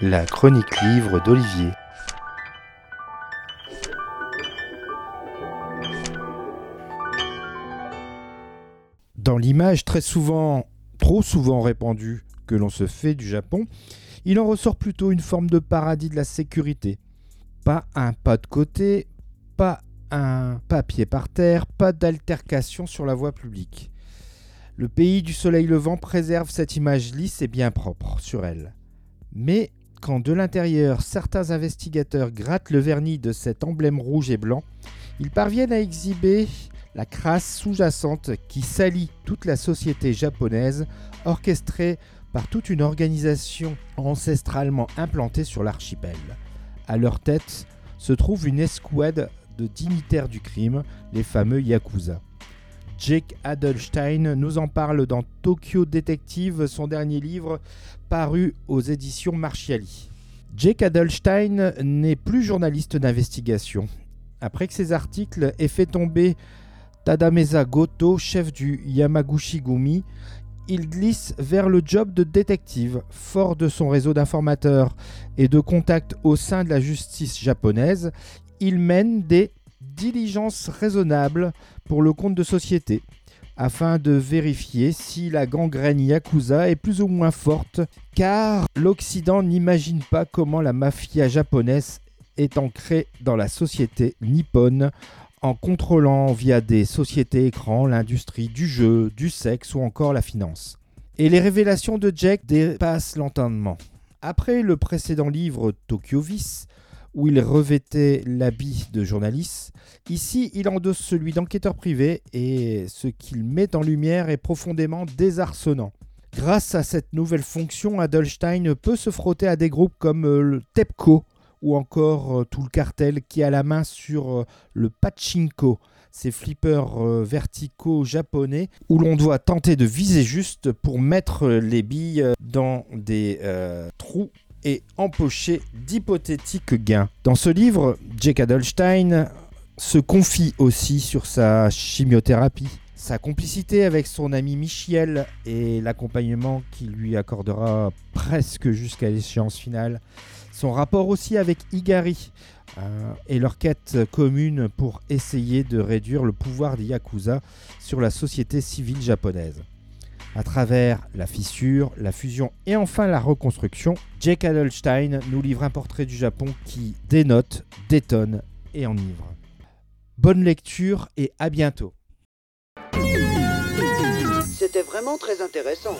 La chronique livre d'Olivier. Dans l'image très souvent, trop souvent répandue que l'on se fait du Japon, il en ressort plutôt une forme de paradis de la sécurité. Pas un pas de côté, pas un papier par terre, pas d'altercation sur la voie publique. Le pays du soleil levant préserve cette image lisse et bien propre sur elle. Mais quand de l'intérieur certains investigateurs grattent le vernis de cet emblème rouge et blanc, ils parviennent à exhiber la crasse sous-jacente qui salit toute la société japonaise, orchestrée par toute une organisation ancestralement implantée sur l'archipel. À leur tête se trouve une escouade de dignitaires du crime, les fameux Yakuza. Jake Adelstein nous en parle dans Tokyo Detective, son dernier livre paru aux éditions Marchiali. Jake Adelstein n'est plus journaliste d'investigation. Après que ses articles aient fait tomber Tadamesa Goto, chef du Yamaguchi Gumi, il glisse vers le job de détective, fort de son réseau d'informateurs et de contacts au sein de la justice japonaise. Il mène des diligences raisonnables pour le compte de société, afin de vérifier si la gangrène Yakuza est plus ou moins forte, car l'Occident n'imagine pas comment la mafia japonaise est ancrée dans la société nippone en contrôlant via des sociétés écrans l'industrie du jeu, du sexe ou encore la finance. Et les révélations de Jack dépassent l'entendement. Après le précédent livre Tokyo Vice, où il revêtait l'habit de journaliste, ici il endosse celui d'enquêteur privé et ce qu'il met en lumière est profondément désarçonnant. Grâce à cette nouvelle fonction, Adelstein peut se frotter à des groupes comme le TEPCO, ou encore euh, tout le cartel qui a la main sur euh, le pachinko, ces flippers euh, verticaux japonais où l'on doit tenter de viser juste pour mettre les billes dans des trous et empocher d'hypothétiques gains. Dans ce livre, Jake Adelstein se confie aussi sur sa chimiothérapie, sa complicité avec son ami Michiel et l'accompagnement qu'il lui accordera presque jusqu'à l'échéance finale son rapport aussi avec Igari euh, et leur quête commune pour essayer de réduire le pouvoir des Yakuza sur la société civile japonaise. À travers la fissure, la fusion et enfin la reconstruction, Jake Adelstein nous livre un portrait du Japon qui dénote, détonne et enivre. Bonne lecture et à bientôt. C'était vraiment très intéressant.